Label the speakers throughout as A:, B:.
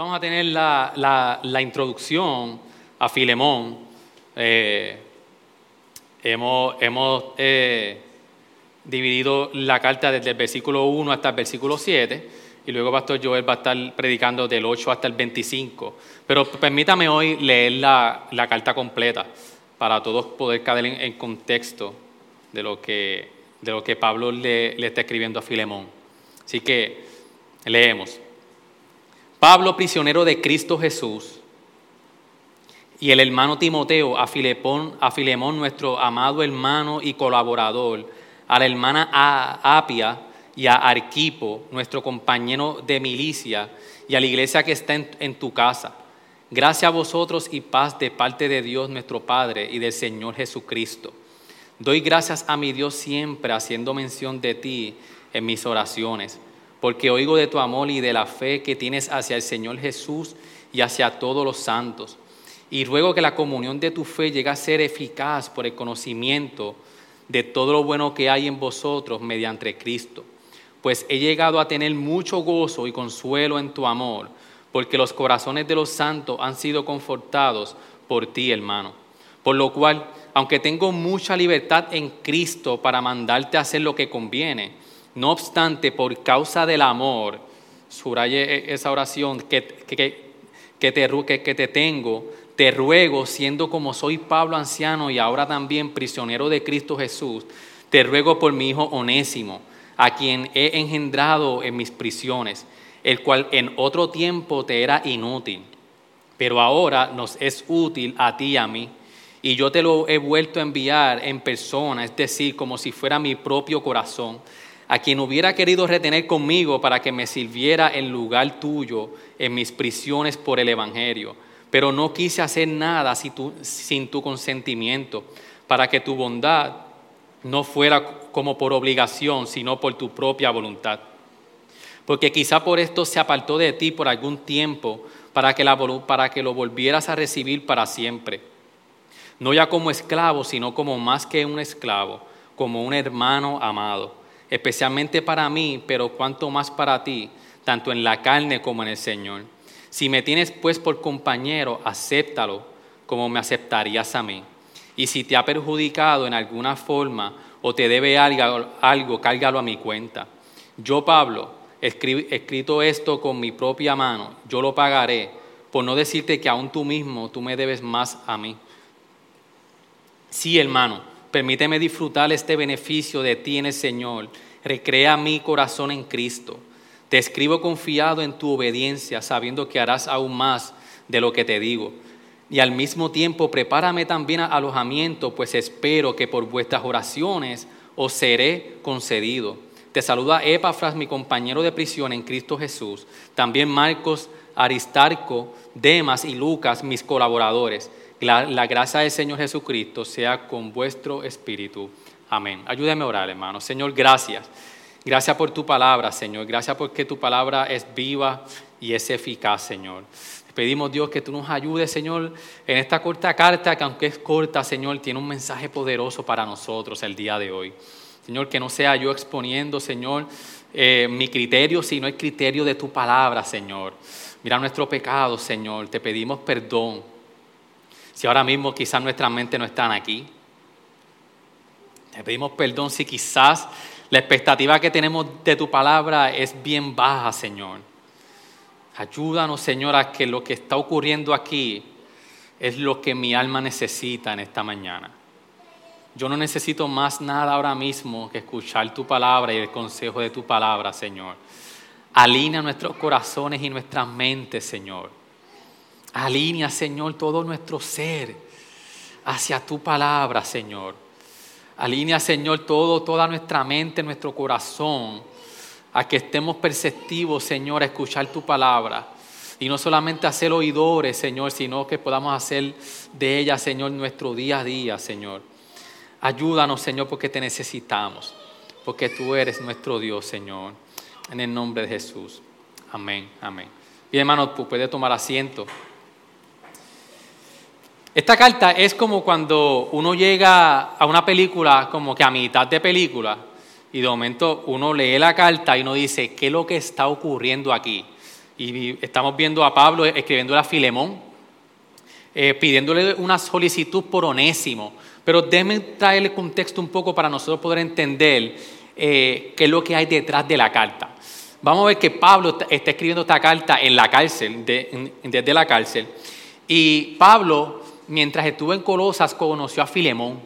A: Vamos a tener la, introducción a Filemón. Eh, hemos eh, dividido la carta desde el versículo 1 hasta el versículo 7 y luego Pastor Joel va a estar predicando del 8 hasta el 25. Pero permítame hoy leer la, carta completa para todos poder caer en, contexto de lo que, de lo que Pablo le, le está escribiendo a Filemón. Así que leemos. Pablo, prisionero de Cristo Jesús, y el hermano Timoteo, a, Filepón, a Filemón, nuestro amado hermano y colaborador, a la hermana A- Apia y a Arquipo, nuestro compañero de milicia, y a la iglesia que está en tu casa. Gracias a vosotros y paz de parte de Dios nuestro Padre y del Señor Jesucristo. Doy gracias a mi Dios siempre haciendo mención de ti en mis oraciones, porque oigo de tu amor y de la fe que tienes hacia el Señor Jesús y hacia todos los santos. Y ruego que la comunión de tu fe llegue a ser eficaz por el conocimiento de todo lo bueno que hay en vosotros mediante Cristo. Pues he llegado a tener mucho gozo y consuelo en tu amor, porque los corazones de los santos han sido confortados por ti, hermano. Por lo cual, aunque tengo mucha libertad en Cristo para mandarte a hacer lo que conviene, no obstante, por causa del amor, subraye esa oración que, que, que te, que te tengo, te ruego, siendo como soy Pablo anciano y ahora también prisionero de Cristo Jesús, te ruego por mi hijo onésimo, a quien he engendrado en mis prisiones, el cual en otro tiempo te era inútil pero ahora nos es útil a ti y a mí. Y yo te lo he vuelto a enviar en persona, es decir, como si fuera mi propio corazón, a quien hubiera querido retener conmigo para que me sirviera en lugar tuyo en mis prisiones por el Evangelio. Pero no quise hacer nada sin tu consentimiento, para que tu bondad no fuera como por obligación, sino por tu propia voluntad porque quizá por esto se apartó de ti por algún tiempo para que, la para que lo volvieras a recibir para siempre. No ya como esclavo, sino como más que un esclavo, como un hermano amado, especialmente para mí, pero cuanto más para ti, tanto en la carne como en el Señor. Si me tienes pues por compañero, acéptalo como me aceptarías a mí. Y si te ha perjudicado en alguna forma o te debe algo, algo cárgalo a mi cuenta. Yo, Pablo, escri- escrito esto con mi propia mano, yo lo pagaré, por no decirte que aún tú mismo tú me debes más a mí. Sí, hermano, permíteme disfrutar este beneficio de ti en el Señor. Recrea mi corazón en Cristo. Te escribo confiado en tu obediencia, sabiendo que harás aún más de lo que te digo. Y al mismo tiempo, prepárame también alojamiento, pues espero que por vuestras oraciones os seré concedido. Te saluda Epafras, mi compañero de prisión en Cristo Jesús. También Marcos, Aristarco, Demas y Lucas, mis colaboradores. La, gracia del Señor Jesucristo sea con vuestro espíritu. Amén. Ayúdame a orar, hermano. Señor, gracias. Gracias por tu palabra, Señor. Gracias porque tu palabra es viva y es eficaz, Señor. Pedimos, Dios, que tú nos ayudes, Señor, en esta corta carta, que aunque es corta, Señor, tiene un mensaje poderoso para nosotros el día de hoy. Señor, que no sea yo exponiendo, Señor, eh, mi criterio, sino el criterio de tu palabra, Señor. Mira nuestro pecado, Señor. Te pedimos perdón. Si ahora mismo quizás nuestras mentes no están aquí. Te pedimos perdón si quizás la expectativa que tenemos de tu palabra es bien baja, Señor. Ayúdanos, Señor, a que lo que está ocurriendo aquí es lo que mi alma necesita en esta mañana. Yo no necesito más nada ahora mismo que escuchar tu palabra y el consejo de tu palabra, Señor. Alinea nuestros corazones y nuestras mentes, Señor. Alinea, Señor, todo nuestro ser hacia tu palabra, Señor. Alinea, Señor, todo, toda nuestra mente, nuestro corazón, a que estemos perceptivos, Señor, a escuchar tu palabra. Y no solamente hacer oidores, Señor, sino que podamos hacer de ella, Señor, nuestro día a día, Señor. Ayúdanos, Señor, porque te necesitamos, porque tú eres nuestro Dios, Señor. En el nombre de Jesús. Amén, amén. Y hermano, puede tomar asiento. Esta carta es como cuando uno llega a una película, como que a mitad de película, y de momento uno lee la carta y uno dice, ¿qué es lo que está ocurriendo aquí? Y estamos viendo a Pablo escribiendo a Filemón, eh, pidiéndole una solicitud por onésimo. Pero déjenme traerle contexto un poco para nosotros poder entender eh, qué es lo que hay detrás de la carta. Vamos a ver que Pablo está escribiendo esta carta en la cárcel, desde la cárcel. Y Pablo mientras estuvo en Colosas, conoció a Filemón.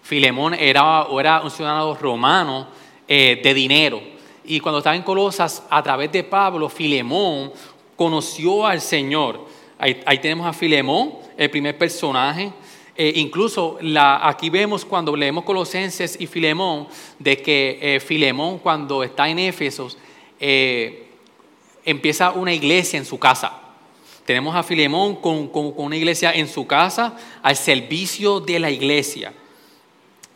A: Filemón era, era un ciudadano romano eh, de dinero. Y cuando estaba en Colosas, a través de Pablo, Filemón conoció al Señor. Ahí, tenemos a Filemón, el primer personaje. Eh, incluso la, aquí vemos cuando leemos Colosenses y Filemón, de que eh, Filemón cuando está en Éfesos, empieza una iglesia en su casa. Tenemos a Filemón con, una iglesia en su casa, al servicio de la iglesia.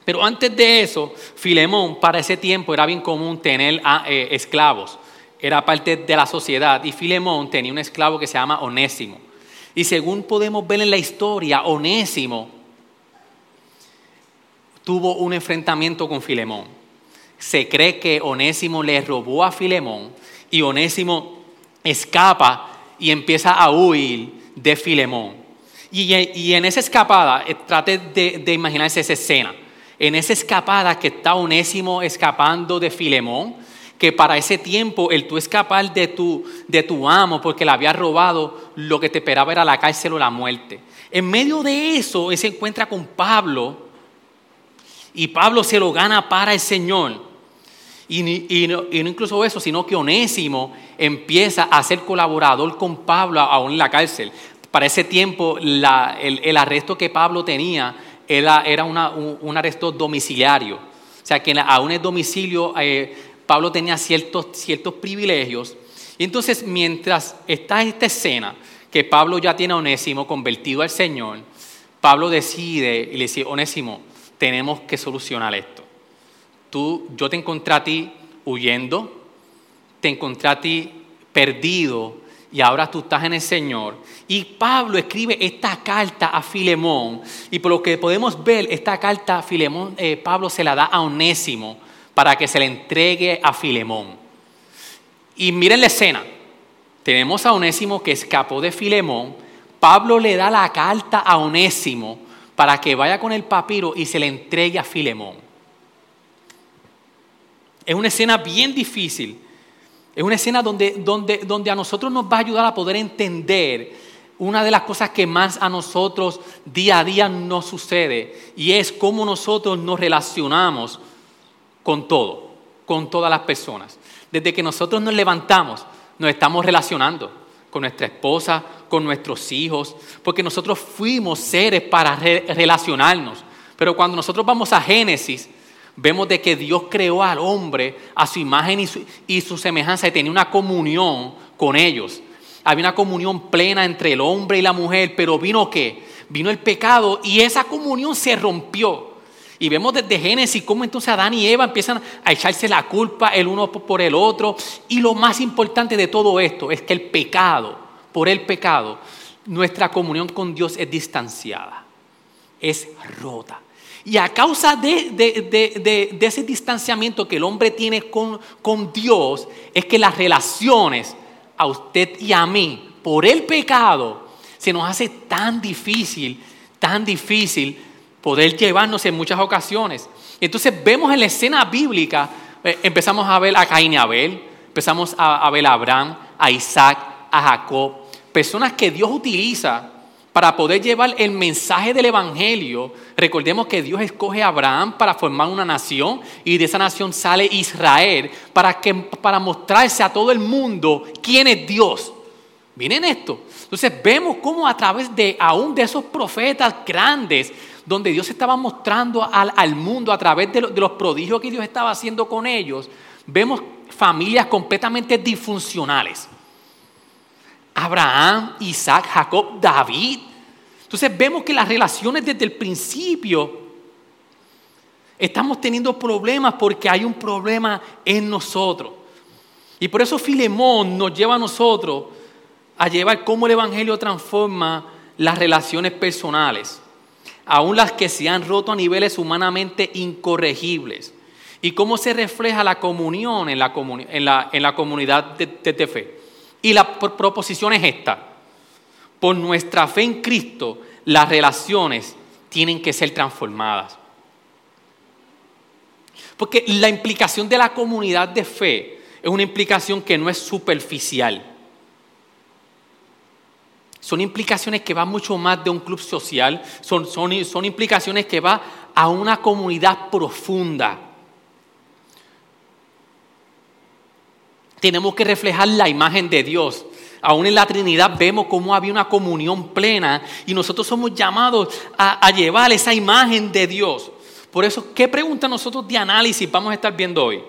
A: Pero antes de eso, Filemón para ese tiempo era bien común tener ah, eh, esclavos. Era parte de la sociedad y Filemón tenía un esclavo que se llama Onésimo. Y según podemos ver en la historia, Onésimo tuvo un enfrentamiento con Filemón. Se cree que Onésimo le robó a Filemón y Onésimo escapa y empieza a huir de Filemón. Y, en esa escapada, eh, trate de, imaginarse esa escena. En esa escapada que está Onésimo escapando de Filemón, que para ese tiempo el tú escapar de tu, de tu amo porque le había robado, lo que te esperaba era la cárcel o la muerte. En medio de eso, él se encuentra con Pablo y Pablo se lo gana para el Señor. Y, no, incluso eso, sino que Onésimo empieza a ser colaborador con Pablo aún en la cárcel. Para ese tiempo el, arresto que Pablo tenía era, un, arresto domiciliario. O sea que aún en el domicilio eh, Pablo tenía ciertos, ciertos privilegios. Y entonces mientras está esta escena, que Pablo ya tiene a Onésimo convertido al Señor, Pablo decide y le dice, Onésimo, tenemos que solucionar esto yo te encontré a ti huyendo, te encontré a ti perdido y ahora tú estás en el Señor. Y Pablo escribe esta carta a Filemón y por lo que podemos ver, esta carta a Filemón, eh, Pablo se la da a Onésimo para que se le entregue a Filemón. Y miren la escena. Tenemos a Onésimo que escapó de Filemón. Pablo le da la carta a Onésimo para que vaya con el papiro y se le entregue a Filemón. Es una escena bien difícil. Es una escena donde, donde, donde a nosotros nos va a ayudar a poder entender una de las cosas que más a nosotros día a día nos sucede y es cómo nosotros nos relacionamos con todo, con todas las personas. Desde que nosotros nos levantamos, nos estamos relacionando con nuestra esposa, con nuestros hijos, porque nosotros fuimos seres para relacionarnos. Pero cuando nosotros vamos a Génesis, vemos de que Dios creó al hombre a su imagen y su, semejanza y tenía una comunión con ellos. Había una comunión plena entre el hombre y la mujer, pero vino qué? Vino el pecado y esa comunión se rompió. Y vemos desde Génesis cómo entonces Adán y Eva empiezan a echarse la culpa el uno por el otro. Y lo más importante de todo esto es que el pecado, por el pecado, nuestra comunión con Dios es distanciada, es rota. Y a causa de, ese distanciamiento que el hombre tiene con, con Dios, es que las relaciones a usted y a mí, por el pecado, se nos hace tan difícil, tan difícil poder llevarnos en muchas ocasiones. Entonces vemos en la escena bíblica, eh, empezamos a ver a Caín y Abel, empezamos a, a ver a Abraham, a Isaac, a Jacob, personas que Dios utiliza para poder llevar el mensaje del Evangelio, recordemos que Dios escoge a Abraham para formar una nación y de esa nación sale Israel para, que, para mostrarse a todo el mundo quién es Dios. Miren esto. Entonces vemos cómo a través de aún de esos profetas grandes, donde Dios estaba mostrando al, al mundo a través de, de los prodigios que Dios estaba haciendo con ellos, vemos familias completamente disfuncionales Abraham, Isaac, Jacob, David. Entonces vemos que las relaciones desde el principio estamos teniendo problemas porque hay un problema en nosotros. Y por eso Filemón nos lleva a nosotros a llevar cómo el Evangelio transforma las relaciones personales, aún las que se han roto a niveles humanamente incorregibles, y cómo se refleja la comunión en la, comunidad de fe. Y la proposición es esta. Por nuestra fe en Cristo, las relaciones tienen que ser transformadas. Porque la implicación de la comunidad de fe es una implicación que no es superficial. Son implicaciones que van mucho más de un club social, son, son, implicaciones que van a una comunidad profunda. Tenemos que reflejar la imagen de Dios. Aún en la Trinidad vemos cómo había una comunión plena y nosotros somos llamados a, llevar esa imagen de Dios. Por eso, ¿qué pregunta nosotros de análisis vamos a estar viendo hoy?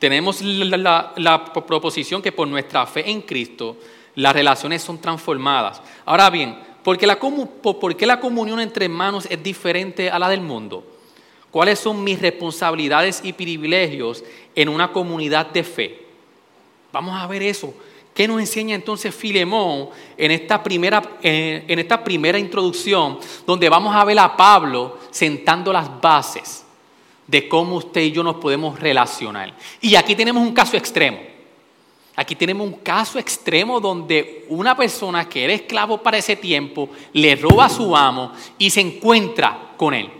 A: Tenemos la, proposición que por nuestra fe en Cristo las relaciones son transformadas. Ahora bien, ¿por qué, la, ¿por qué la comunión entre hermanos es diferente a la del mundo? ¿Cuáles son mis responsabilidades y privilegios en una comunidad de fe? Vamos a ver eso. ¿Qué nos enseña entonces Filemón en esta, primera, en esta primera introducción, donde vamos a ver a Pablo sentando las bases de cómo usted y yo nos podemos relacionar? Y aquí tenemos un caso extremo. Aquí tenemos un caso extremo donde una persona que era esclavo para ese tiempo le roba a su amo y se encuentra con él.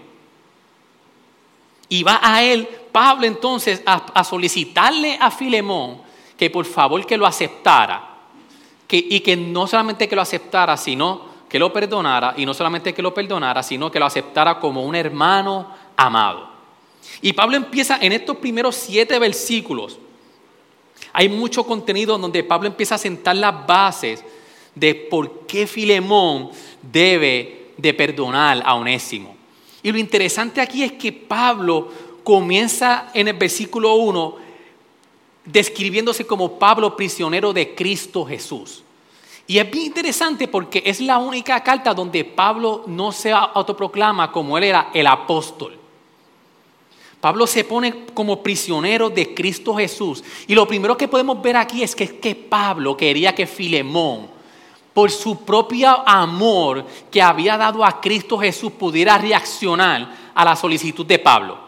A: Y va a él, Pablo entonces, a, a solicitarle a Filemón que por favor que lo aceptara. y que no solamente que lo aceptara, sino que lo perdonara. Y no solamente que lo perdonara, sino que lo aceptara como un hermano amado. Y Pablo empieza en estos primeros siete versículos. Hay mucho contenido donde Pablo empieza a sentar las bases de por qué Filemón debe de perdonar a Onésimo. Y lo interesante aquí es que Pablo comienza en el versículo 1 describiéndose como Pablo prisionero de Cristo Jesús. Y es bien interesante porque es la única carta donde Pablo no se autoproclama como él era el apóstol. Pablo se pone como prisionero de Cristo Jesús. Y lo primero que podemos ver aquí es que, es que Pablo quería que Filemón, por su propio amor que había dado a Cristo Jesús, pudiera reaccionar a la solicitud de Pablo.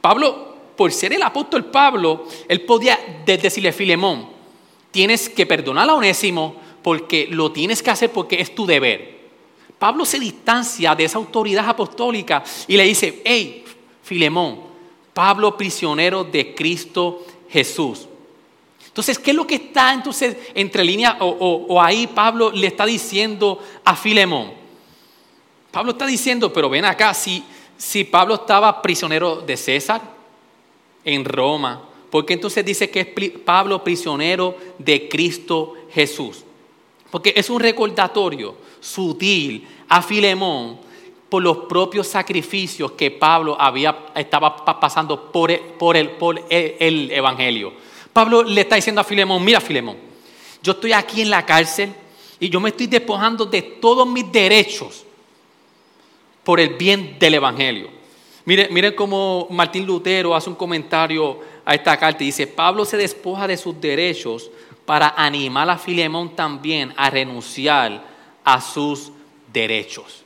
A: Pablo por ser el apóstol Pablo, él podía decirle a Filemón, tienes que perdonar a Onésimo porque lo tienes que hacer porque es tu deber. Pablo se distancia de esa autoridad apostólica y le dice, hey, Filemón, Pablo prisionero de Cristo Jesús. Entonces, ¿qué es lo que está entonces entre líneas o, ahí Pablo le está diciendo a Filemón? Pablo está diciendo, pero ven acá, si, si Pablo estaba prisionero de César, en Roma. Porque entonces dice que es Pablo prisionero de Cristo Jesús. Porque es un recordatorio sutil a Filemón por los propios sacrificios que Pablo había, estaba pasando por el, por, el, por el Evangelio. Pablo le está diciendo a Filemón, mira Filemón, yo estoy aquí en la cárcel y yo me estoy despojando de todos mis derechos por el bien del Evangelio. Miren, cómo Martín Lutero hace un comentario a esta carta y dice, Pablo se despoja de sus derechos para animar a Filemón también a renunciar a sus derechos.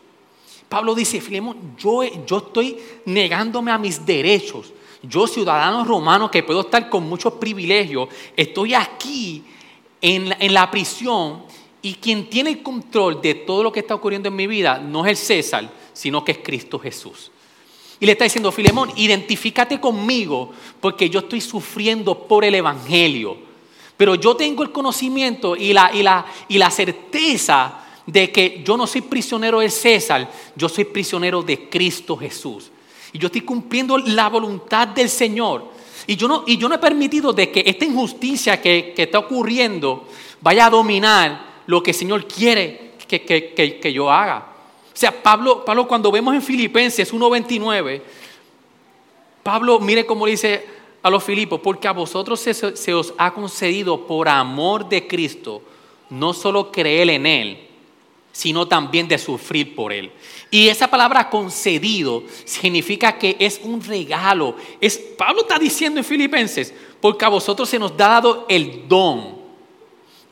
A: Pablo dice, Filemón, yo, yo estoy negándome a mis derechos. Yo, ciudadano romano que puedo estar con muchos privilegios, estoy aquí en en la prisión y quien tiene el control de todo lo que está ocurriendo en mi vida no es el César, sino que es Cristo Jesús. Y le está diciendo, Filemón, identifícate conmigo porque yo estoy sufriendo por el Evangelio. Pero yo tengo el conocimiento y la, y la, y la certeza de que yo no soy prisionero de César, yo soy prisionero de Cristo Jesús. Y yo estoy cumpliendo la voluntad del Señor. Y yo no, y yo no he permitido de que esta injusticia que, está ocurriendo vaya a dominar lo que el Señor quiere que, que yo haga. O sea, Pablo, Pablo cuando vemos en Filipenses 1.29, Pablo, mire cómo dice a los Filipos, porque a vosotros se, se os ha concedido por amor de Cristo no solo creer en Él, sino también de sufrir por Él. Y esa palabra concedido significa que es un regalo. Es, Pablo está diciendo en Filipenses, porque a vosotros se nos ha dado el don,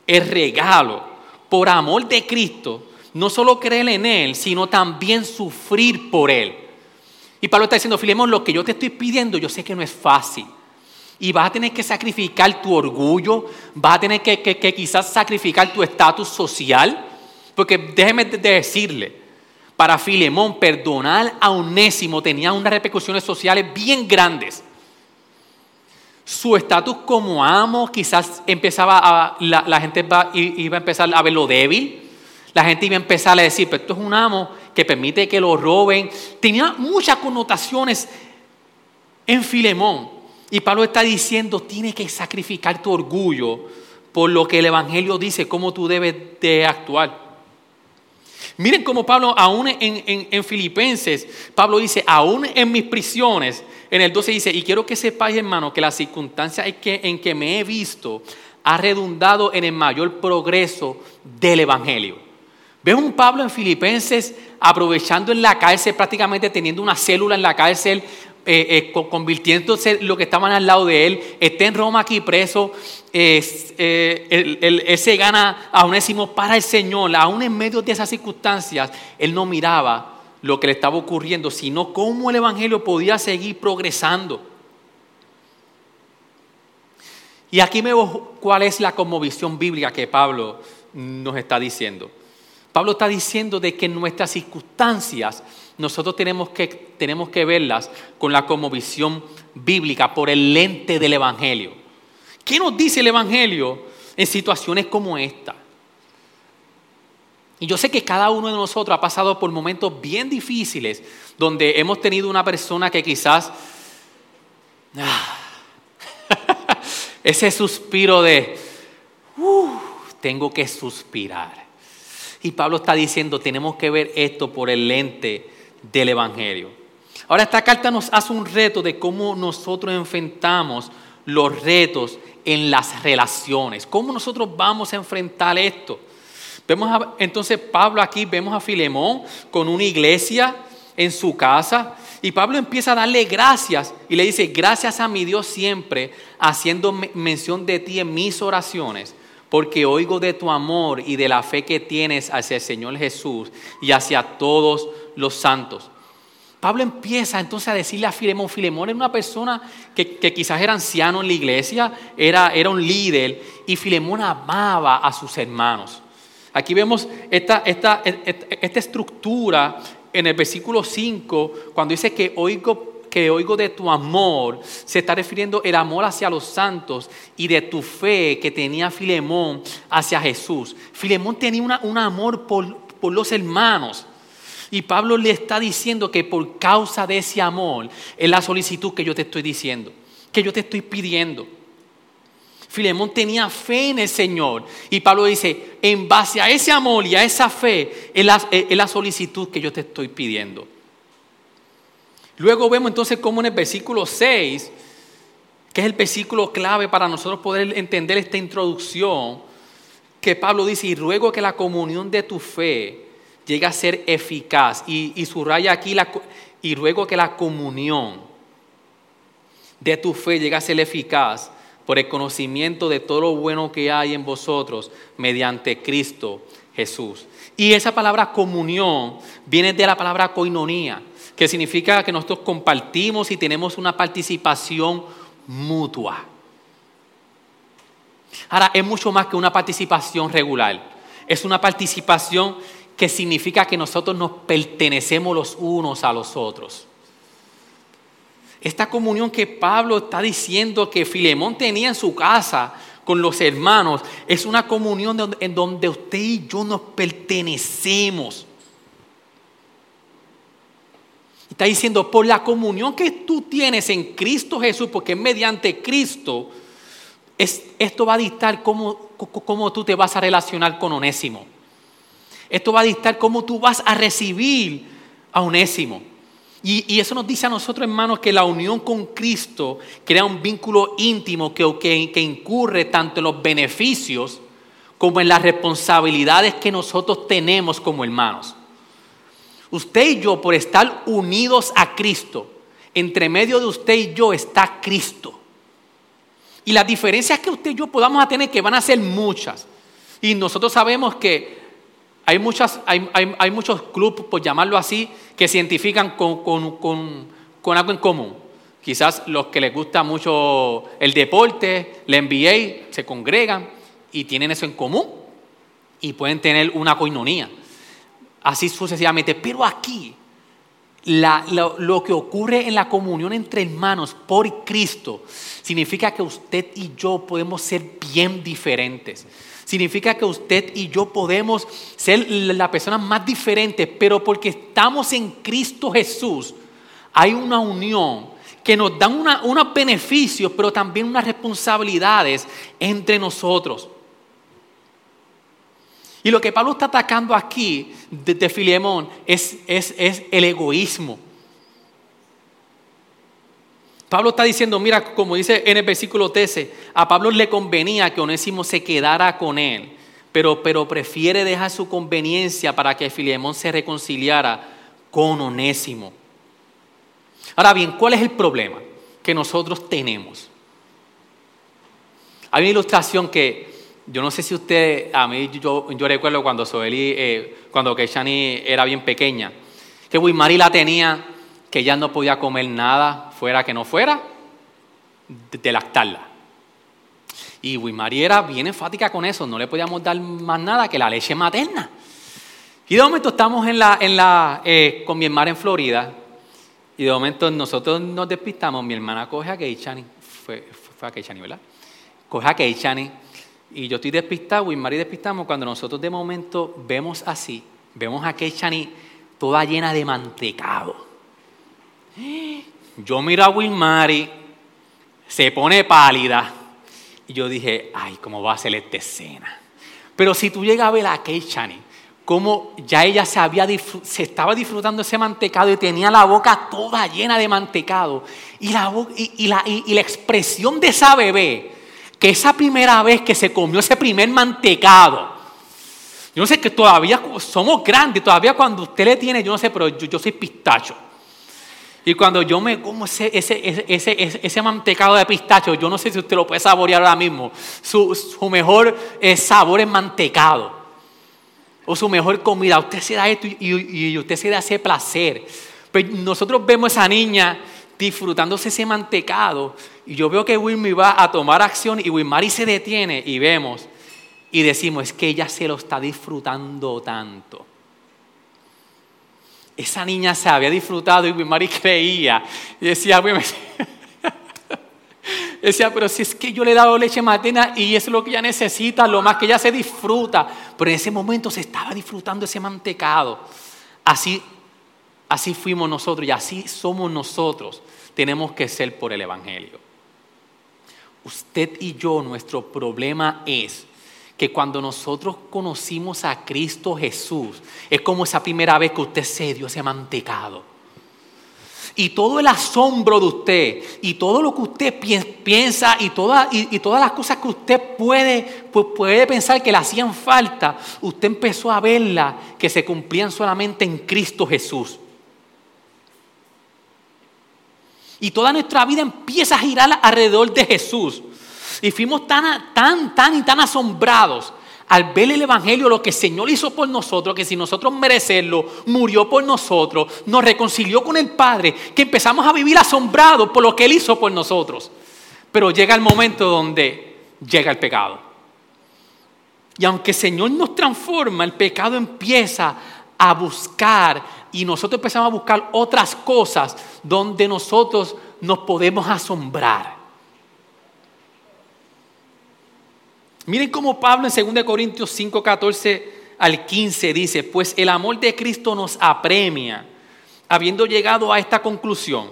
A: el regalo, por amor de Cristo, no solo creer en Él, sino también sufrir por Él. Y Pablo está diciendo, Filemón, lo que yo te estoy pidiendo, yo sé que no es fácil. Y vas a tener que sacrificar tu orgullo, vas a tener que, que quizás sacrificar tu estatus social, porque déjeme decirle, para Filemón, perdonar a Onésimo tenía unas repercusiones sociales bien grandes. Su estatus como amo quizás empezaba a, la, gente iba a empezar a verlo débil. La gente iba a empezar a decir, pero esto es un amo que permite que lo roben. Tenía muchas connotaciones en Filemón. Y Pablo está diciendo, tienes que sacrificar tu orgullo por lo que el Evangelio dice, cómo tú debes de actuar. Miren cómo Pablo, aún en, Filipenses, Pablo dice, aún en mis prisiones, en el 12 dice, y quiero que sepáis, hermano, que la circunstancia en que, en que me he visto ha redundado en el mayor progreso del Evangelio. Veo un Pablo en Filipenses aprovechando en la cárcel, prácticamente teniendo una célula en la cárcel, eh, eh, convirtiéndose lo que estaban al lado de él, está en Roma aquí preso, eh, él, se gana a Onésimo para el Señor, aún en medio de esas circunstancias, él no miraba lo que le estaba ocurriendo, sino cómo el Evangelio podía seguir progresando. Y aquí veo cuál es la conmovisión bíblica que Pablo nos está diciendo. Pablo está diciendo de que en nuestras circunstancias nosotros tenemos que, tenemos que verlas con la visión bíblica, por el lente del Evangelio. ¿Qué nos dice el Evangelio en situaciones como esta? Y yo sé que cada uno de nosotros ha pasado por momentos bien difíciles donde hemos tenido una persona que quizás... Ah, ese suspiro de... Uh, tengo que suspirar. Y Pablo está diciendo, tenemos que ver esto por el lente del Evangelio. Ahora esta carta nos hace un reto de cómo nosotros enfrentamos los retos en las relaciones, cómo nosotros vamos a enfrentar esto. Vemos entonces Pablo aquí, vemos a Filemón con una iglesia en su casa y Pablo empieza a darle gracias y le dice, gracias a mi Dios siempre, haciendo mención de ti en mis oraciones porque oigo de tu amor y de la fe que tienes hacia el Señor Jesús y hacia todos los santos. Pablo empieza entonces a decirle a Filemón, Filemón era una persona que, quizás era anciano en la iglesia, era, era, un líder, y Filemón amaba a sus hermanos. Aquí vemos esta, esta, esta estructura en el versículo 5, cuando dice que oigo que oigo de tu amor, se está refiriendo el amor hacia los santos y de tu fe que tenía Filemón hacia Jesús. Filemón tenía un amor por, por los hermanos. Y Pablo le está diciendo que por causa de ese amor es la solicitud que yo te estoy diciendo, que yo te estoy pidiendo. Filemón tenía fe en el Señor. Y Pablo dice, en base a ese amor y a esa fe, es la, es la solicitud que yo te estoy pidiendo. Luego vemos entonces cómo en el versículo 6, que es el versículo clave para nosotros poder entender esta introducción, que Pablo dice, y ruego que la comunión de tu fe llegue a ser eficaz. Y, subraya aquí, la, y ruego que la comunión de tu fe llegue a ser eficaz por el conocimiento de todo lo bueno que hay en vosotros mediante Cristo Jesús. Y esa palabra comunión viene de la palabra coinonía que significa que nosotros compartimos y tenemos una participación mutua. Ahora, es mucho más que una participación regular. Es una participación que significa que nosotros nos pertenecemos los unos a los otros. Esta comunión que Pablo está diciendo que Filemón tenía en su casa con los hermanos es una comunión en donde usted y yo nos pertenecemos. Está diciendo, por la comunión que tú tienes en Cristo Jesús, porque mediante Cristo, esto va a dictar cómo, cómo tú te vas a relacionar con Onésimo. Esto va a dictar cómo tú vas a recibir a Onésimo. Y, eso nos dice a nosotros, hermanos, que la unión con Cristo crea un vínculo íntimo que, que incurre tanto en los beneficios como en las responsabilidades que nosotros tenemos como hermanos. Usted y yo, por estar unidos a Cristo, entre medio de usted y yo está Cristo. Y las diferencias que usted y yo podamos tener, que van a ser muchas. Y nosotros sabemos que hay, muchas, hay, muchos clubes, por llamarlo así, que se identifican con, con, algo en común. Quizás los que les gusta mucho el deporte, la NBA, se congregan y tienen eso en común y pueden tener una coinonía. Así sucesivamente. Pero aquí, lo, que ocurre en la comunión entre hermanos por Cristo significa que usted y yo podemos ser bien diferentes. Significa que usted y yo podemos ser la persona más diferente, pero porque estamos en Cristo Jesús, hay una unión que nos da unos beneficios, pero también unas responsabilidades entre nosotros. Y lo que Pablo está atacando aquí de, Filemón es, es, es el egoísmo. Pablo está diciendo, mira, como dice en el versículo 13, a Pablo le convenía que Onésimo se quedara con él, pero, pero prefiere dejar su conveniencia para que Filemón se reconciliara con Onésimo. Ahora bien, ¿cuál es el problema que nosotros tenemos? Hay una ilustración que yo no sé si usted, a mí yo, recuerdo cuando Soeli, eh, cuando Keishani era bien pequeña, que Wismari la tenía que ya no podía comer nada fuera que no fuera de, lactarla. Y Wismari era bien enfática con eso, no le podíamos dar más nada que la leche materna. Y de momento estamos en la, en la, eh, con mi hermana en Florida, y de momento nosotros nos despistamos, mi hermana coge a Keichani, fue, fue a Keichani, ¿verdad? Coge a Keichani, y yo estoy despistado, Wismari despistamos, cuando nosotros de momento vemos así, vemos a Keichani toda llena de mantecado. Yo miro a Wilmary, se pone pálida. Y yo dije, ay, ¿cómo va a ser esta escena? Pero si tú llegas a ver a Chani, como ya ella se, había se estaba disfrutando ese mantecado y tenía la boca toda llena de mantecado. Y la, y, la, y la expresión de esa bebé, que esa primera vez que se comió ese primer mantecado, yo no sé que todavía somos grandes, todavía cuando usted le tiene, yo no sé, pero yo, soy pistacho. Y cuando yo me como ese, ese, ese, ese, mantecado de pistacho, yo no sé si usted lo puede saborear ahora mismo. Su, su mejor eh, sabor es mantecado. O su mejor comida. Usted se da esto y, y, usted se da ese placer. Pero pues nosotros vemos a esa niña disfrutándose ese mantecado. Y yo veo que Wilmy va a tomar acción y Wilmary se detiene y vemos. Y decimos, es que ella se lo está disfrutando tanto. Esa niña se había disfrutado y madre creía. Y decía, decía, pero si es que yo le he dado leche materna y es lo que ella necesita, lo más que ella se disfruta. Pero en ese momento se estaba disfrutando ese mantecado. Así, así fuimos nosotros y así somos nosotros. Tenemos que ser por el Evangelio. Usted y yo, nuestro problema es que cuando nosotros conocimos a Cristo Jesús, es como esa primera vez que usted se dio ese mantecado. Y todo el asombro de usted, y todo lo que usted piensa, y, y, todas las cosas que usted puede, pues puede pensar que le hacían falta, usted empezó a verla que se cumplían solamente en Cristo Jesús. Y toda nuestra vida empieza a girar alrededor de Jesús. Y fuimos tan, tan, tan y tan asombrados al ver el Evangelio, lo que el Señor hizo por nosotros, que si nosotros merecerlo, murió por nosotros, nos reconcilió con el Padre, que empezamos a vivir asombrados por lo que Él hizo por nosotros. Pero llega el momento donde llega el pecado. Y aunque el Señor nos transforma, el pecado empieza a buscar y nosotros empezamos a buscar otras cosas donde nosotros nos podemos asombrar. Miren cómo Pablo en 2 Corintios 5, 14 al 15 dice, pues el amor de Cristo nos apremia, habiendo llegado a esta conclusión,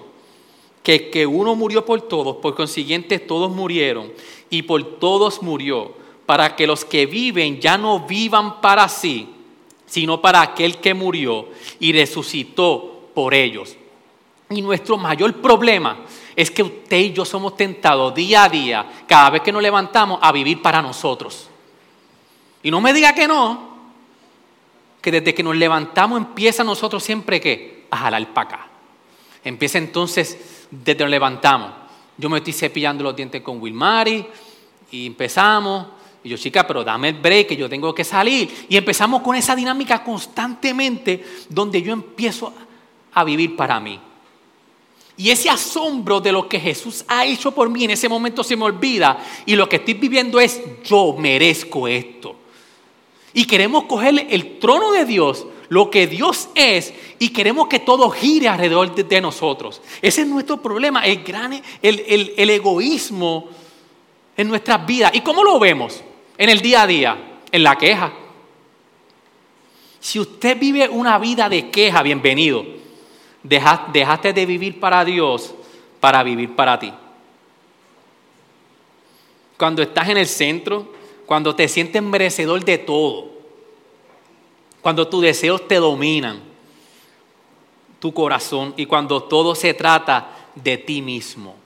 A: que, que uno murió por todos, por consiguiente todos murieron, y por todos murió, para que los que viven ya no vivan para sí, sino para aquel que murió y resucitó por ellos. Y nuestro mayor problema es que usted y yo somos tentados día a día, cada vez que nos levantamos, a vivir para nosotros. Y no me diga que no, que desde que nos levantamos empieza nosotros siempre que a jalar para acá. Empieza entonces desde que nos levantamos. Yo me estoy cepillando los dientes con Wilmary y empezamos. Y yo, chica, pero dame el break, que yo tengo que salir. Y empezamos con esa dinámica constantemente donde yo empiezo a vivir para mí. Y ese asombro de lo que Jesús ha hecho por mí en ese momento se me olvida. Y lo que estoy viviendo es, yo merezco esto. Y queremos coger el trono de Dios, lo que Dios es, y queremos que todo gire alrededor de, nosotros. Ese es nuestro problema, el, gran, el, el egoísmo en nuestras vidas. ¿Y cómo lo vemos? En el día a día, en la queja. Si usted vive una vida de queja, bienvenido. Dejaste de vivir para Dios para vivir para ti. Cuando estás en el centro, cuando te sientes merecedor de todo, cuando tus deseos te dominan, tu corazón y cuando todo se trata de ti mismo.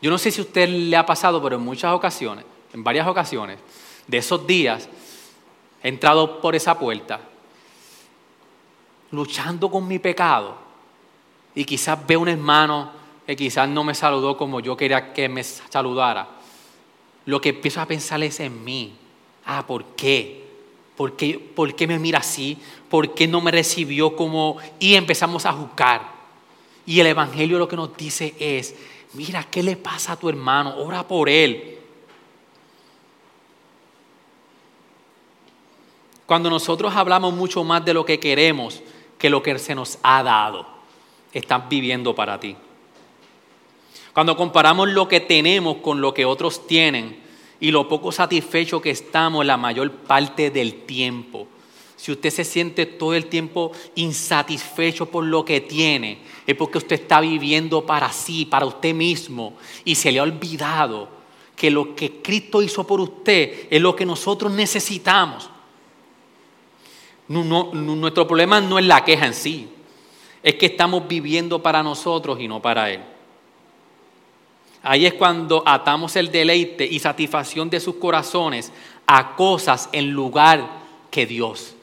A: Yo no sé si a usted le ha pasado, pero en muchas ocasiones, en varias ocasiones, de esos días, he entrado por esa puerta, luchando con mi pecado, y quizás veo un hermano que quizás no me saludó como yo quería que me saludara. Lo que empiezo a pensar es en mí. Ah, ¿por qué? ¿Por qué, ¿Por qué me mira así? ¿Por qué no me recibió como... Y empezamos a juzgar. Y el Evangelio lo que nos dice es, mira, ¿qué le pasa a tu hermano? Ora por él. Cuando nosotros hablamos mucho más de lo que queremos que lo que se nos ha dado, están viviendo para ti. Cuando comparamos lo que tenemos con lo que otros tienen y lo poco satisfecho que estamos la mayor parte del tiempo, si usted se siente todo el tiempo insatisfecho por lo que tiene, es porque usted está viviendo para sí, para usted mismo, y se le ha olvidado que lo que Cristo hizo por usted es lo que nosotros necesitamos. Nuestro problema no es la queja en sí, es que estamos viviendo para nosotros y no para Él. Ahí es cuando atamos el deleite y satisfacción de sus corazones a cosas en lugar que Dios.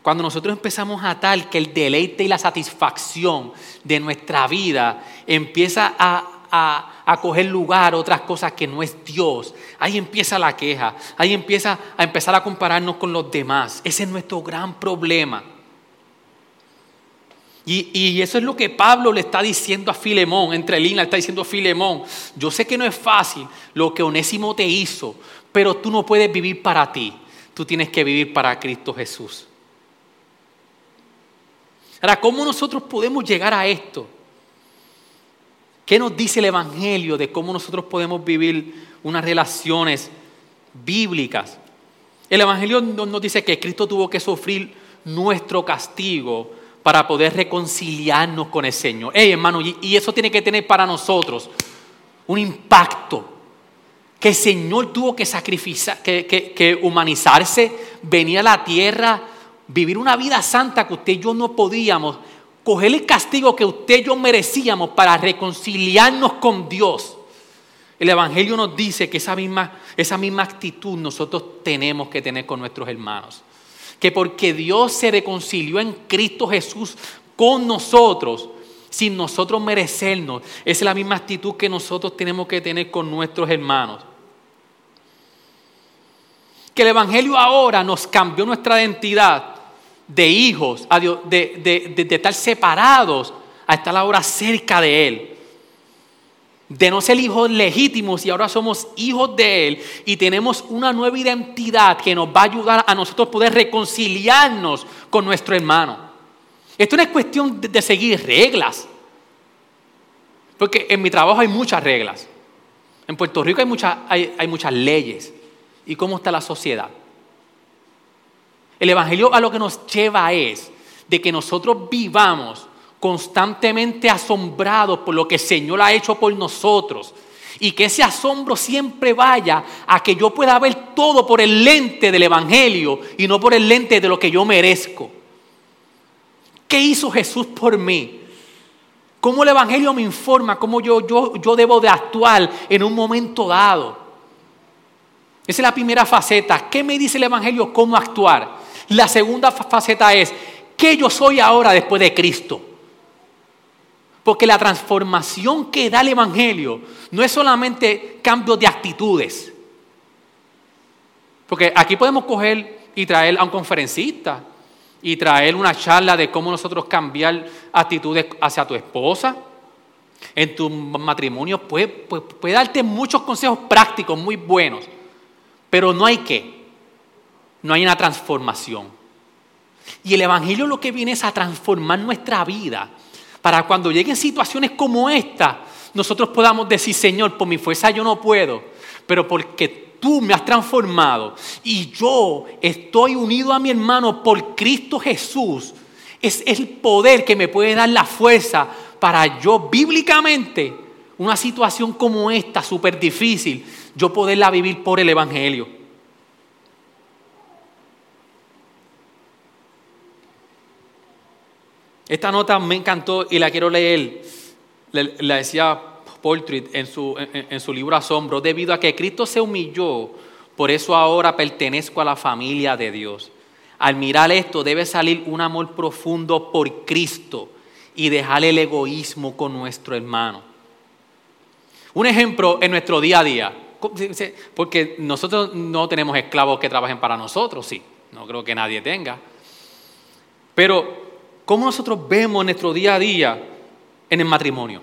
A: Cuando nosotros empezamos a atar que el deleite y la satisfacción de nuestra vida empieza a, a, coger lugar otras cosas que no es Dios, ahí empieza la queja, ahí empieza a empezar a compararnos con los demás. Ese es nuestro gran problema. Y, eso es lo que Pablo le está diciendo a Filemón, entre líneas le está diciendo a Filemón, yo sé que no es fácil lo que Onésimo te hizo, pero tú no puedes vivir para ti, tú tienes que vivir para Cristo Jesús. Ahora, ¿cómo nosotros podemos llegar a esto? ¿Qué nos dice el Evangelio de cómo nosotros podemos vivir unas relaciones bíblicas? El Evangelio nos dice que Cristo tuvo que sufrir nuestro castigo para poder reconciliarnos con el Señor. Hey, hermano, y, eso tiene que tener para nosotros un impacto. Que el Señor tuvo que sacrificar, que, que humanizarse, venir a la tierra, vivir una vida santa que usted y yo no podíamos, coger el castigo que usted y yo merecíamos para reconciliarnos con Dios. El Evangelio nos dice que esa misma, esa misma actitud nosotros tenemos que tener con nuestros hermanos que porque Dios se reconcilió en Cristo Jesús con nosotros, sin nosotros merecernos, es la misma actitud que nosotros tenemos que tener con nuestros hermanos. Que el Evangelio ahora nos cambió nuestra identidad de hijos, de, de, estar separados a estar ahora cerca de Él de no ser hijos legítimos y ahora somos hijos de Él y tenemos una nueva identidad que nos va a ayudar a nosotros poder reconciliarnos con nuestro hermano. Esto no es cuestión de, seguir reglas, porque en mi trabajo hay muchas reglas. En Puerto Rico hay, hay, hay muchas leyes. ¿Y cómo está la sociedad? El Evangelio a lo que nos lleva es de que nosotros vivamos constantemente asombrados por lo que el Señor ha hecho por nosotros. Y que ese asombro siempre vaya a que yo pueda ver todo por el lente del Evangelio y no por el lente de lo que yo merezco. ¿Qué hizo Jesús por mí? ¿Cómo el Evangelio me informa cómo yo, yo, yo debo de actuar en un momento dado? Esa es la primera faceta. ¿Qué me dice el Evangelio? ¿Cómo actuar? La segunda faceta es, ¿qué yo soy ahora después de Cristo? Porque la transformación que da el Evangelio no es solamente cambio de actitudes. Porque aquí podemos coger y traer a un conferencista y traer una charla de cómo nosotros cambiar actitudes hacia tu esposa. En tu matrimonio puede, puede, darte muchos consejos prácticos muy buenos, pero no hay qué, no hay una transformación. Y el Evangelio lo que viene es a transformar nuestra vida para cuando lleguen situaciones como esta, nosotros podamos decir, Señor, por mi fuerza yo no puedo, pero porque tú me has transformado y yo estoy unido a mi hermano por Cristo Jesús, es el poder que me puede dar la fuerza para yo bíblicamente, una situación como esta, súper difícil, yo poderla vivir por el Evangelio. Esta nota me encantó y la quiero leer. La decía Portrait en su, en, su libro Asombro, debido a que Cristo se humilló, por eso ahora pertenezco a la familia de Dios. Al mirar esto debe salir un amor profundo por Cristo y dejar el egoísmo con nuestro hermano. Un ejemplo en nuestro día a día, porque nosotros no tenemos esclavos que trabajen para nosotros, sí, no creo que nadie tenga. Pero, ¿cómo nosotros vemos nuestro día a día en el matrimonio?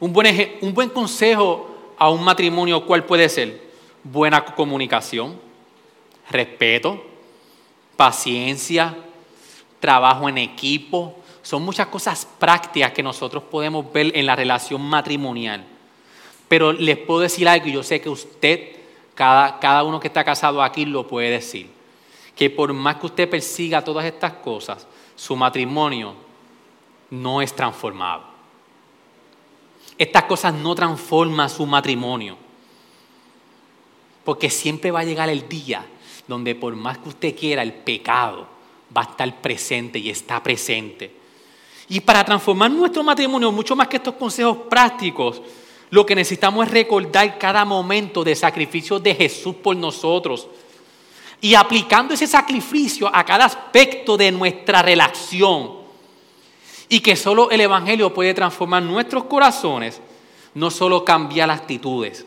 A: Un buen, consejo a un matrimonio, ¿cuál puede ser? Buena comunicación, respeto, paciencia, trabajo en equipo. Son muchas cosas prácticas que nosotros podemos ver en la relación matrimonial. Pero les puedo decir algo, y yo sé que usted, cada, cada uno que está casado aquí lo puede decir, que por más que usted persiga todas estas cosas, su matrimonio no es transformado. Estas cosas no transforman su matrimonio. Porque siempre va a llegar el día donde por más que usted quiera, el pecado va a estar presente y está presente. Y para transformar nuestro matrimonio, mucho más que estos consejos prácticos, lo que necesitamos es recordar cada momento de sacrificio de Jesús por nosotros. Y aplicando ese sacrificio a cada aspecto de nuestra relación y que solo el Evangelio puede transformar nuestros corazones, no solo cambiar actitudes.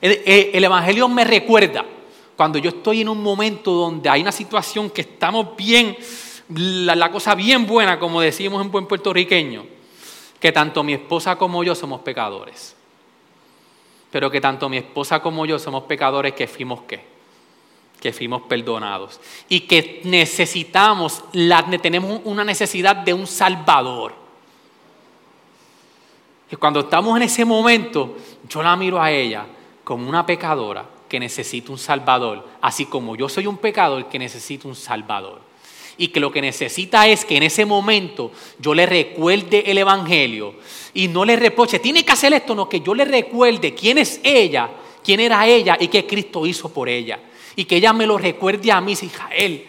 A: El, Evangelio me recuerda cuando yo estoy en un momento donde hay una situación que estamos bien, la, cosa bien buena, como decimos en buen puertorriqueño, que tanto mi esposa como yo somos pecadores. Pero que tanto mi esposa como yo somos pecadores que fuimos qué? Que fuimos perdonados y que necesitamos, tenemos una necesidad de un Salvador. Y cuando estamos en ese momento, yo la miro a ella como una pecadora que necesita un Salvador, así como yo soy un pecador que necesita un Salvador. Y que lo que necesita es que en ese momento yo le recuerde el Evangelio y no le reproche, tiene que hacer esto, no, que yo le recuerde quién es ella, quién era ella y qué Cristo hizo por ella y que ella me lo recuerde a mí, Israel.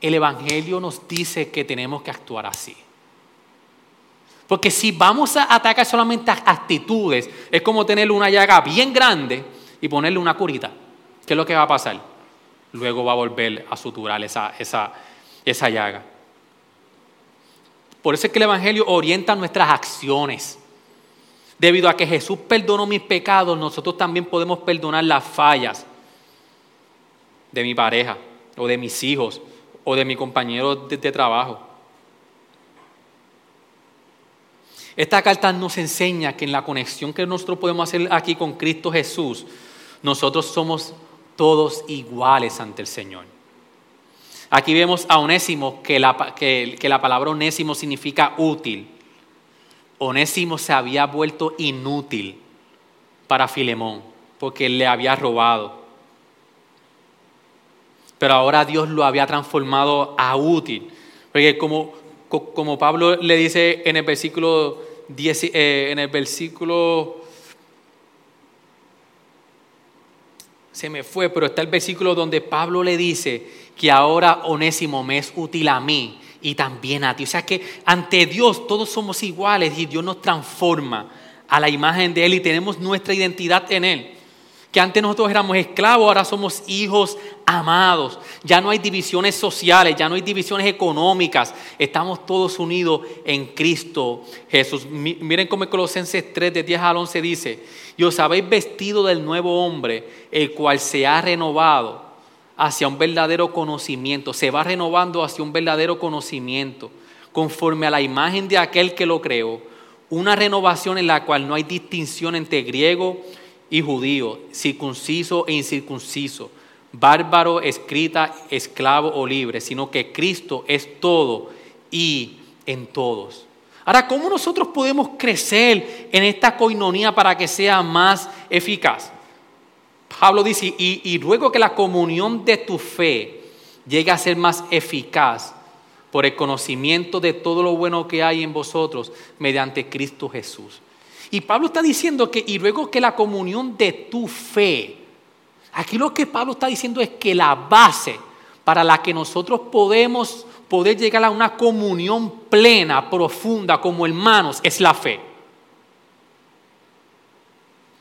A: El Evangelio nos dice que tenemos que actuar así. Porque si vamos a atacar solamente actitudes, es como tener una llaga bien grande y ponerle una curita. ¿Qué es lo que va a pasar? Luego va a volver a suturar esa, esa, esa llaga. Por eso es que el Evangelio orienta nuestras acciones. Debido a que Jesús perdonó mis pecados, nosotros también podemos perdonar las fallas de mi pareja o de mis hijos o de mi compañero de, trabajo. Esta carta nos enseña que en la conexión que nosotros podemos hacer aquí con Cristo Jesús, nosotros somos todos iguales ante el Señor. Aquí vemos a Onésimo que la, que, que la palabra Onésimo significa útil. Onésimo se había vuelto inútil para Filemón porque le había robado pero ahora Dios lo había transformado a útil. Porque como, como Pablo le dice en el versículo 10, eh, en el versículo se me fue, pero está el versículo donde Pablo le dice que ahora Onésimo me es útil a mí y también a ti. O sea que ante Dios todos somos iguales y Dios nos transforma a la imagen de Él y tenemos nuestra identidad en Él. Que antes nosotros éramos esclavos, ahora somos hijos amados. Ya no hay divisiones sociales, ya no hay divisiones económicas. Estamos todos unidos en Cristo Jesús. Miren cómo Colosenses 3, de 10 al 11 dice, y os habéis vestido del nuevo hombre, el cual se ha renovado hacia un verdadero conocimiento. Se va renovando hacia un verdadero conocimiento, conforme a la imagen de aquel que lo creó. Una renovación en la cual no hay distinción entre griego y judío, circunciso e incircunciso, bárbaro, escrita, esclavo o libre, sino que Cristo es todo y en todos. Ahora, ¿cómo nosotros podemos crecer en esta coinonía para que sea más eficaz? Pablo dice, y, y luego que la comunión de tu fe llegue a ser más eficaz por el conocimiento de todo lo bueno que hay en vosotros mediante Cristo Jesús. Y Pablo está diciendo que, y luego que la comunión de tu fe, aquí lo que Pablo está diciendo es que la base para la que nosotros podemos poder llegar a una comunión plena, profunda, como hermanos, es la fe.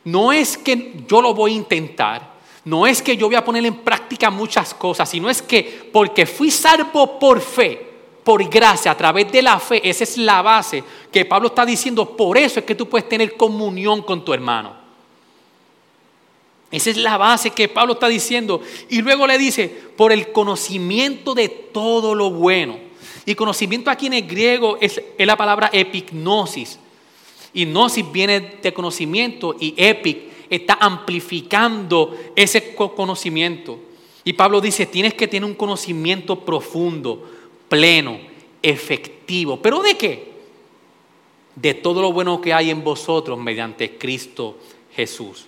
A: No es que yo lo voy a intentar, no es que yo voy a poner en práctica muchas cosas, sino es que porque fui salvo por fe, por gracia, a través de la fe. Esa es la base que Pablo está diciendo. Por eso es que tú puedes tener comunión con tu hermano. Esa es la base que Pablo está diciendo. Y luego le dice, por el conocimiento de todo lo bueno. Y conocimiento aquí en el griego es, es la palabra epignosis. Y gnosis viene de conocimiento y epic está amplificando ese conocimiento. Y Pablo dice, tienes que tener un conocimiento profundo, pleno, efectivo. ¿Pero de qué? De todo lo bueno que hay en vosotros mediante Cristo Jesús.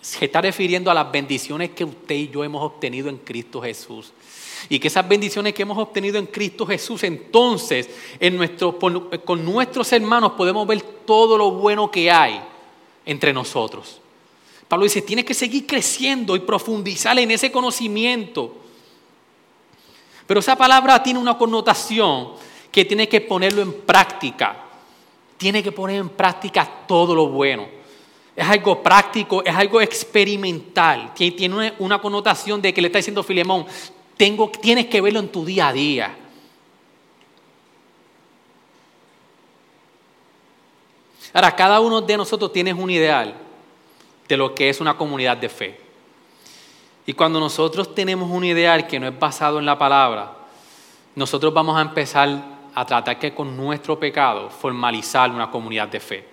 A: Se está refiriendo a las bendiciones que usted y yo hemos obtenido en Cristo Jesús. Y que esas bendiciones que hemos obtenido en Cristo Jesús, entonces en nuestro, con nuestros hermanos podemos ver todo lo bueno que hay entre nosotros. Pablo dice, tienes que seguir creciendo y profundizar en ese conocimiento. Pero esa palabra tiene una connotación que tiene que ponerlo en práctica. Tiene que poner en práctica todo lo bueno. Es algo práctico, es algo experimental. Tiene una connotación de que le está diciendo Filemón, tengo, tienes que verlo en tu día a día. Ahora, cada uno de nosotros tiene un ideal de lo que es una comunidad de fe. Y cuando nosotros tenemos un ideal que no es basado en la palabra, nosotros vamos a empezar a tratar que con nuestro pecado formalizar una comunidad de fe.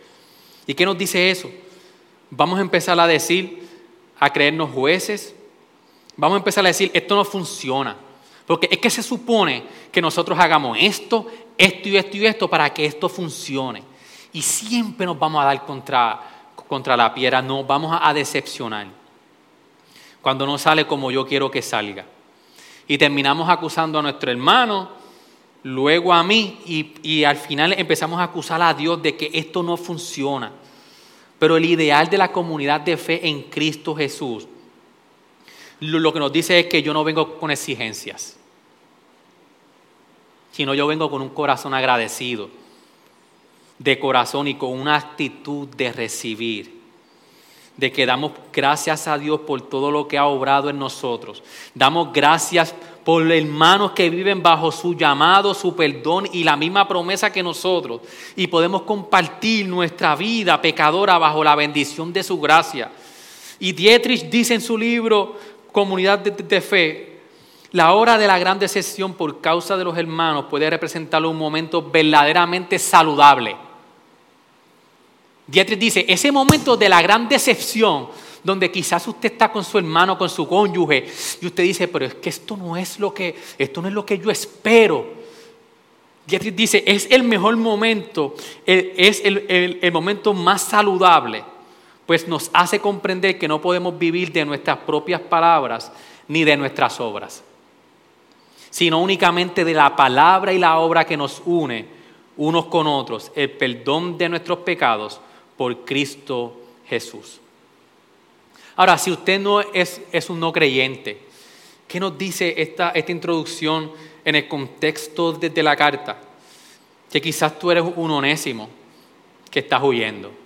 A: ¿Y qué nos dice eso? Vamos a empezar a decir, a creernos jueces, vamos a empezar a decir, esto no funciona. Porque es que se supone que nosotros hagamos esto, esto y esto y esto para que esto funcione. Y siempre nos vamos a dar contra, contra la piedra, nos vamos a decepcionar cuando no sale como yo quiero que salga. Y terminamos acusando a nuestro hermano, luego a mí, y, al final empezamos a acusar a Dios de que esto no funciona. Pero el ideal de la comunidad de fe en Cristo Jesús, lo que nos dice es que yo no vengo con exigencias, sino yo vengo con un corazón agradecido, de corazón y con una actitud de recibir de que damos gracias a Dios por todo lo que ha obrado en nosotros. Damos gracias por hermanos que viven bajo su llamado, su perdón y la misma promesa que nosotros. Y podemos compartir nuestra vida pecadora bajo la bendición de su gracia. Y Dietrich dice en su libro Comunidad de, Fe, la hora de la gran decepción por causa de los hermanos puede representar un momento verdaderamente saludable Dietrich dice, ese momento de la gran decepción, donde quizás usted está con su hermano, con su cónyuge, y usted dice, pero es que esto no es lo que, esto no es lo que yo espero. Dietrich dice, es el mejor momento, es el, el momento más saludable, pues nos hace comprender que no podemos vivir de nuestras propias palabras ni de nuestras obras, sino únicamente de la palabra y la obra que nos une unos con otros, el perdón de nuestros pecados por Cristo Jesús. Ahora, si usted no es, es un no creyente, ¿qué nos dice esta, esta introducción en el contexto de, la carta? Que quizás tú eres un onésimo que estás huyendo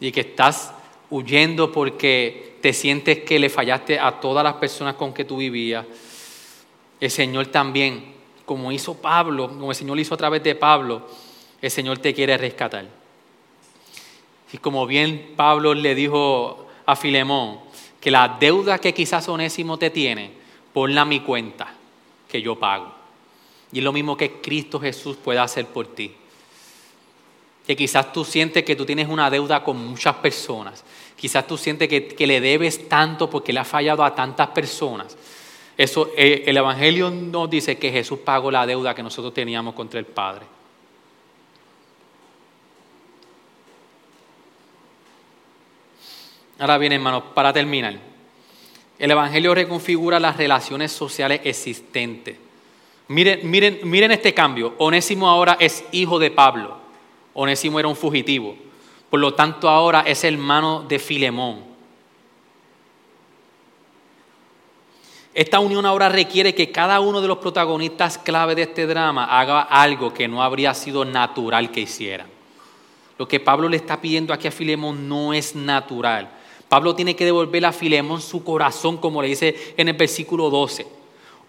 A: y que estás huyendo porque te sientes que le fallaste a todas las personas con que tú vivías. El Señor también, como hizo Pablo, como el Señor hizo a través de Pablo, el Señor te quiere rescatar. Y como bien Pablo le dijo a Filemón, que la deuda que quizás Onésimo te tiene, ponla a mi cuenta, que yo pago. Y es lo mismo que Cristo Jesús puede hacer por ti. Que quizás tú sientes que tú tienes una deuda con muchas personas. Quizás tú sientes que, le debes tanto porque le ha fallado a tantas personas. Eso, eh, el Evangelio nos dice que Jesús pagó la deuda que nosotros teníamos contra el Padre. Ahora bien, hermanos, para terminar, el Evangelio reconfigura las relaciones sociales existentes. Miren, miren, miren este cambio. Onésimo ahora es hijo de Pablo. Onésimo era un fugitivo. Por lo tanto, ahora es hermano de Filemón. Esta unión ahora requiere que cada uno de los protagonistas clave de este drama haga algo que no habría sido natural que hicieran. Lo que Pablo le está pidiendo aquí a Filemón no es natural. Pablo tiene que devolver a Filemón su corazón, como le dice en el versículo 12.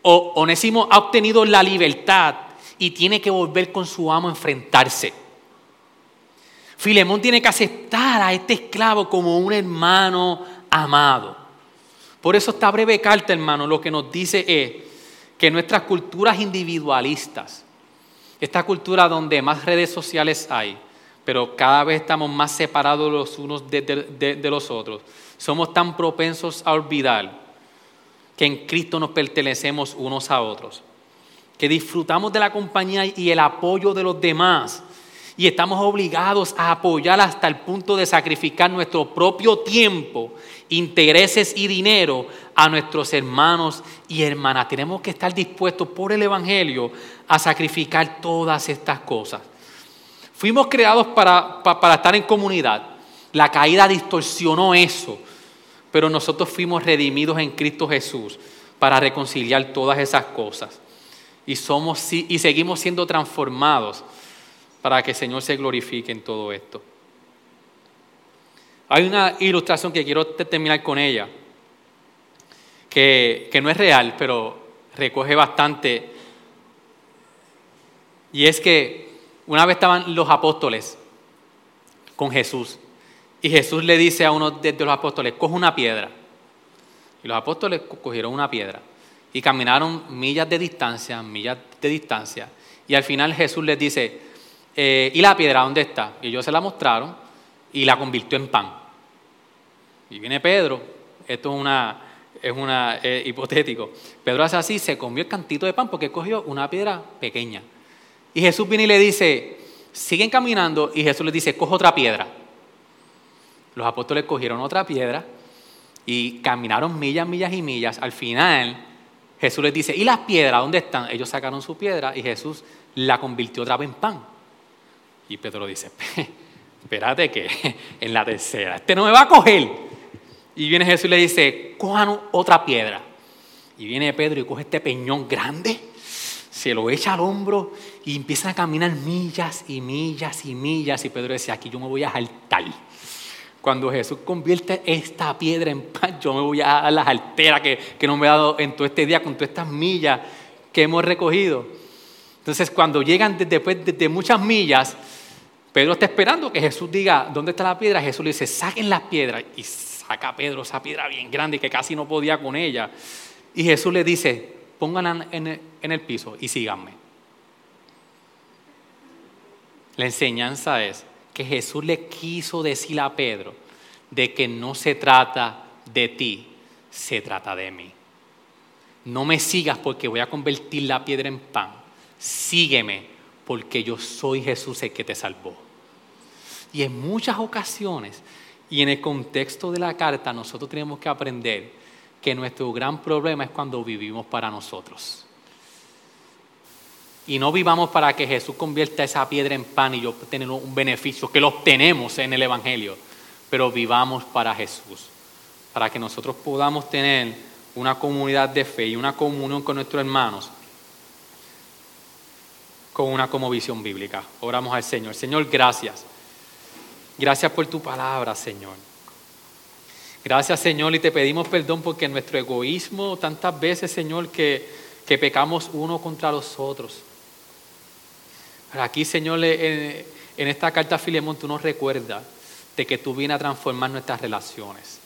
A: O Onésimo ha obtenido la libertad y tiene que volver con su amo a enfrentarse. Filemón tiene que aceptar a este esclavo como un hermano amado. Por eso esta breve carta, hermano, lo que nos dice es que nuestras culturas individualistas, esta cultura donde más redes sociales hay, pero cada vez estamos más separados los unos de, los otros. Somos tan propensos a olvidar que en Cristo nos pertenecemos unos a otros, que disfrutamos de la compañía y el apoyo de los demás y estamos obligados a apoyar hasta el punto de sacrificar nuestro propio tiempo, intereses y dinero a nuestros hermanos y hermanas. Tenemos que estar dispuestos por el Evangelio a sacrificar todas estas cosas. Fuimos creados para, estar en comunidad. La caída distorsionó eso, pero nosotros fuimos redimidos en Cristo Jesús para reconciliar todas esas cosas. Y, somos, y seguimos siendo transformados para que el Señor se glorifique en todo esto. Hay una ilustración que quiero terminar con ella, que, no es real, pero recoge bastante. Y es que una vez estaban los apóstoles con Jesús y Jesús le dice a uno de los apóstoles, coge una piedra. Y los apóstoles cogieron una piedra y caminaron millas de distancia, millas de distancia. Y al final Jesús les dice, eh, ¿y la piedra dónde está? Y ellos se la mostraron y la convirtió en pan. Y viene Pedro, esto es una, es una eh, hipotético. Pedro hace así, se comió el cantito de pan porque cogió una piedra pequeña. Y Jesús viene y le dice, siguen caminando y Jesús les dice, coge otra piedra. Los apóstoles cogieron otra piedra y caminaron millas, millas y millas. Al final Jesús les dice, ¿y las piedras dónde están? Ellos sacaron su piedra y Jesús la convirtió otra vez en pan. Y Pedro dice, espérate que en la tercera, este no me va a coger. Y viene Jesús y le dice, cojan otra piedra. Y viene Pedro y coge este peñón grande se lo echa al hombro y empiezan a caminar millas y millas y millas. Y Pedro decía, aquí yo me voy a saltar. Cuando Jesús convierte esta piedra en pan, yo me voy a dar las alteras que, que no me ha dado en todo este día con todas estas millas que hemos recogido. Entonces, cuando llegan después de, muchas millas, Pedro está esperando que Jesús diga, ¿dónde está la piedra? Jesús le dice, saquen las piedras. Y saca a Pedro esa piedra bien grande que casi no podía con ella. Y Jesús le dice, pongan en el piso y síganme. La enseñanza es que Jesús le quiso decir a Pedro de que no se trata de ti, se trata de mí. No me sigas porque voy a convertir la piedra en pan. Sígueme porque yo soy Jesús el que te salvó. Y en muchas ocasiones y en el contexto de la carta nosotros tenemos que aprender que nuestro gran problema es cuando vivimos para nosotros. Y no vivamos para que Jesús convierta esa piedra en pan y yo tener un beneficio, que lo obtenemos en el Evangelio, pero vivamos para Jesús, para que nosotros podamos tener una comunidad de fe y una comunión con nuestros hermanos con una como visión bíblica. Oramos al Señor. Señor, gracias. Gracias por tu palabra, Señor. Gracias, Señor, y te pedimos perdón porque nuestro egoísmo, tantas veces, Señor, que, que pecamos uno contra los otros. Pero aquí, Señor, en, esta carta a Filemón, tú nos recuerdas de que tú vienes a transformar nuestras relaciones.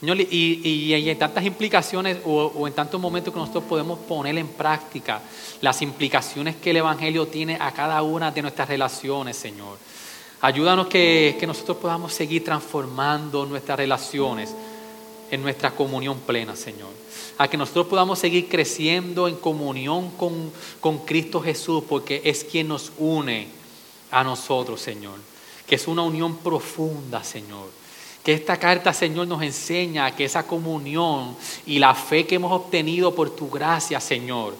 A: Señor, y, en tantas implicaciones o, o, en tantos momentos que nosotros podemos poner en práctica las implicaciones que el Evangelio tiene a cada una de nuestras relaciones, Señor. Ayúdanos que, que nosotros podamos seguir transformando nuestras relaciones en nuestra comunión plena, Señor. A que nosotros podamos seguir creciendo en comunión con, con Cristo Jesús, porque es quien nos une a nosotros, Señor. Que es una unión profunda, Señor. Que esta carta, Señor, nos enseña que esa comunión y la fe que hemos obtenido por tu gracia, Señor,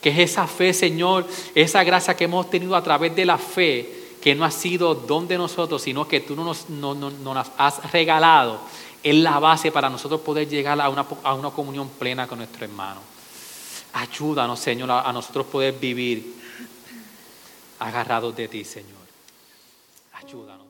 A: que es esa fe, Señor, esa gracia que hemos obtenido a través de la fe, que no ha sido don de nosotros, sino que tú nos, no, nos has regalado, es la base para nosotros poder llegar a una, a una comunión plena con nuestro hermano. Ayúdanos, Señor, a nosotros poder vivir agarrados de ti, Señor. Ayúdanos.